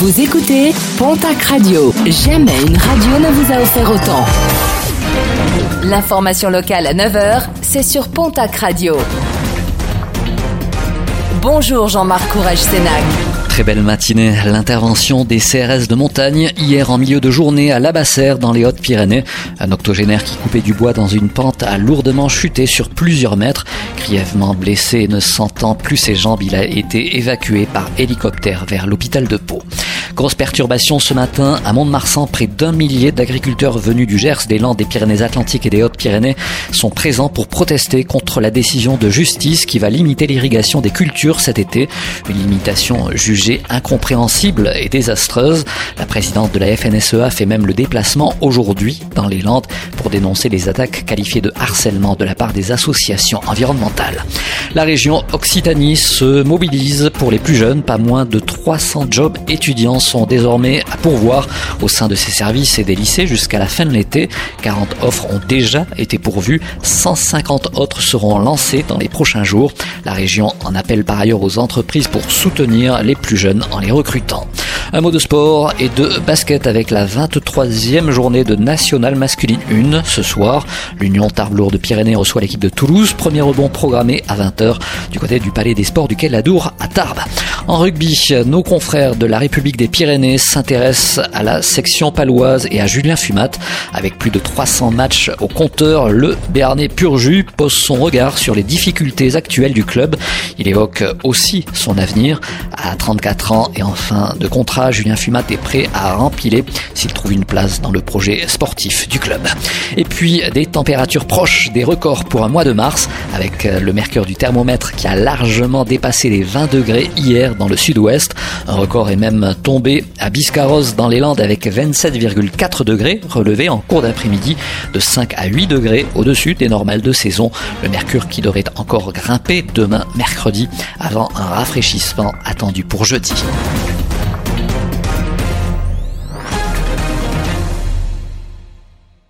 Vous écoutez Pontac Radio. Jamais une radio ne vous a offert autant. L'information locale à 9h, c'est sur Pontac Radio. Bonjour Jean-Marc Courage Sénac. Très belle matinée. L'intervention des CRS de montagne hier en milieu de journée à Labassère dans les Hautes-Pyrénées. Un octogénaire qui coupait du bois dans une pente a lourdement chuté sur plusieurs mètres. Grièvement blessé et ne sentant plus ses jambes, il a été évacué par hélicoptère vers l'hôpital de Pau. Grosse perturbation ce matin à Mont-de-Marsan. Près d'un millier d'agriculteurs venus du Gers, des Landes, des Pyrénées-Atlantiques et des Hautes-Pyrénées sont présents pour protester contre la décision de justice qui va limiter l'irrigation des cultures cet été. Une limitation jugée incompréhensible et désastreuse. La présidente de la FNSEA fait même le déplacement aujourd'hui dans les Landes pour dénoncer les attaques qualifiées de harcèlement de la part des associations environnementales. La région Occitanie se mobilise pour les plus jeunes. Pas moins de 300 jobs étudiants sont désormais à pourvoir au sein de ces services et des lycées jusqu'à la fin de l'été. 40 offres ont déjà été pourvues. 150 autres seront lancées dans les prochains jours. La région en appelle par ailleurs aux entreprises pour soutenir les plus jeunes en les recrutant. Un mot de sport et de basket avec la 23e journée de National Masculine 1 ce soir. L'Union Tarbes de Pyrénées reçoit l'équipe de Toulouse. Premier rebond programmé à 20h du côté du Palais des Sports du Quai à Tarbes. En rugby, nos confrères de la République des Pyrénées s'intéressent à la section paloise et à Julien Fumat. Avec plus de 300 matchs au compteur, le Béarnais pur jus pose son regard sur les difficultés actuelles du club. Il évoque aussi son avenir. À 34 ans et en fin de contrat, Julien Fumat est prêt à rempiler s'il trouve une place dans le projet sportif du club. Et puis des températures proches des records pour un mois de mars avec le mercure du thermomètre qui a largement dépassé les 20 degrés hier dans le sud-ouest. Un record est même tombé à Biscarrosse dans les Landes avec 27,4 degrés relevés en cours d'après-midi de 5 à 8 degrés au-dessus des normales de saison. Le mercure qui devrait encore grimper demain mercredi avant un rafraîchissement attendu pour jeudi.